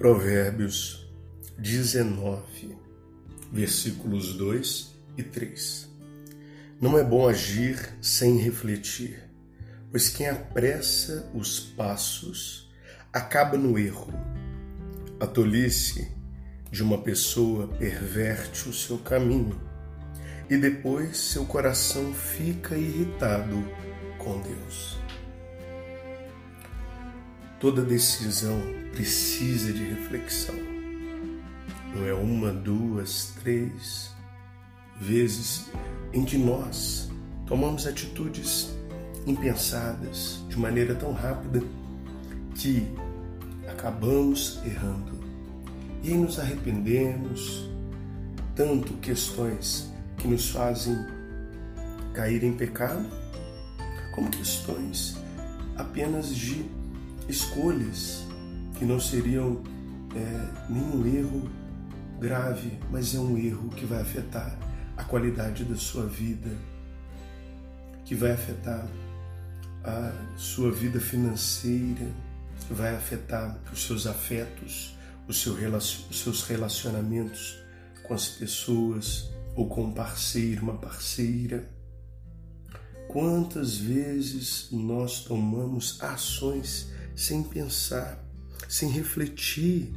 Provérbios 19, versículos 2 e 3. Não é bom agir sem refletir, pois quem apressa os passos acaba no erro. A tolice de uma pessoa perverte o seu caminho e depois seu coração fica irritado com Deus. Toda decisão precisa de reflexão. Não é uma, duas, três vezes em que nós. Tomamos atitudes impensadas de maneira tão rápida que acabamos errando. E nos arrependemos. Tanto questões que nos fazem cair em pecado, como questões apenas de escolhas que não seriam é, nenhum erro grave, mas é um erro que vai afetar a qualidade da sua vida, que vai afetar a sua vida financeira, que vai afetar os seus afetos, os seus relacionamentos com as pessoas ou com um parceiro, uma parceira. Quantas vezes nós tomamos ações sem pensar, sem refletir.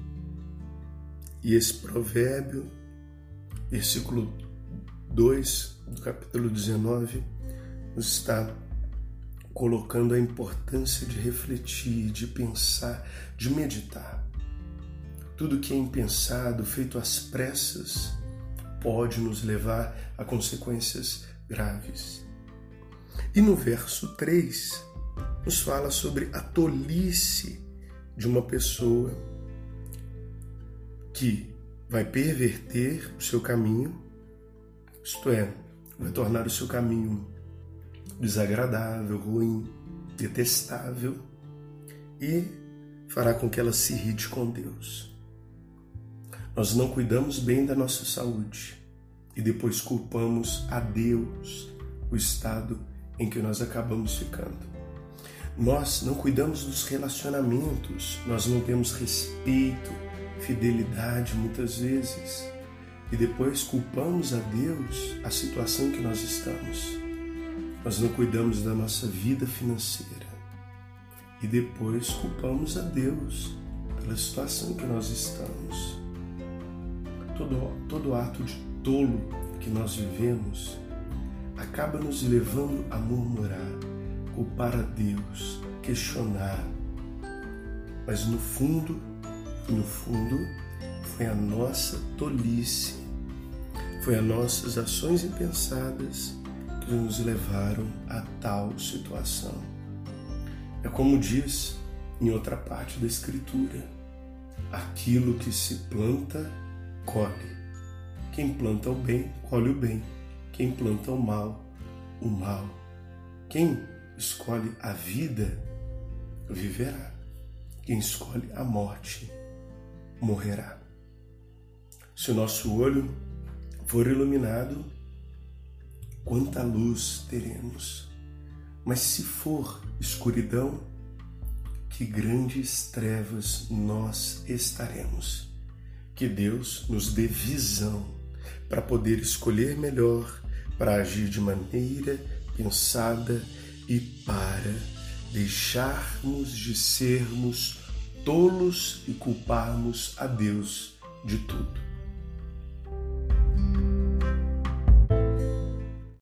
E esse provérbio, versículo 2 do capítulo 19, nos está colocando a importância de refletir, de pensar, de meditar. Tudo que é impensado, feito às pressas, pode nos levar a consequências graves. E no verso 3, nos fala sobre a tolice de uma pessoa que vai perverter o seu caminho, isto é, vai tornar o seu caminho desagradável, ruim, detestável e fará com que ela se irrite com Deus. Nós não cuidamos bem da nossa saúde e depois culpamos a Deus o estado em que nós acabamos ficando. Nós não cuidamos dos relacionamentos, nós não temos respeito, fidelidade muitas vezes e depois culpamos a Deus a situação que nós estamos. Nós não cuidamos da nossa vida financeira e depois culpamos a Deus pela situação que nós estamos. Todo, todo ato de tolo que nós vivemos acaba nos levando a murmurar culpar a Deus, questionar. Mas no fundo, no fundo, foi a nossa tolice, foi as nossas ações impensadas que nos levaram a tal situação. É como diz em outra parte da Escritura: aquilo que se planta, colhe. Quem planta o bem, colhe o bem. Quem planta o mal, o mal. Quem escolhe a vida, viverá. Quem escolhe a morte, morrerá. Se o nosso olho for iluminado, quanta luz teremos. Mas se for escuridão, que grandes trevas nós estaremos. Que Deus nos dê visão para poder escolher melhor, para agir de maneira pensada e para deixarmos de sermos tolos e culparmos a Deus de tudo.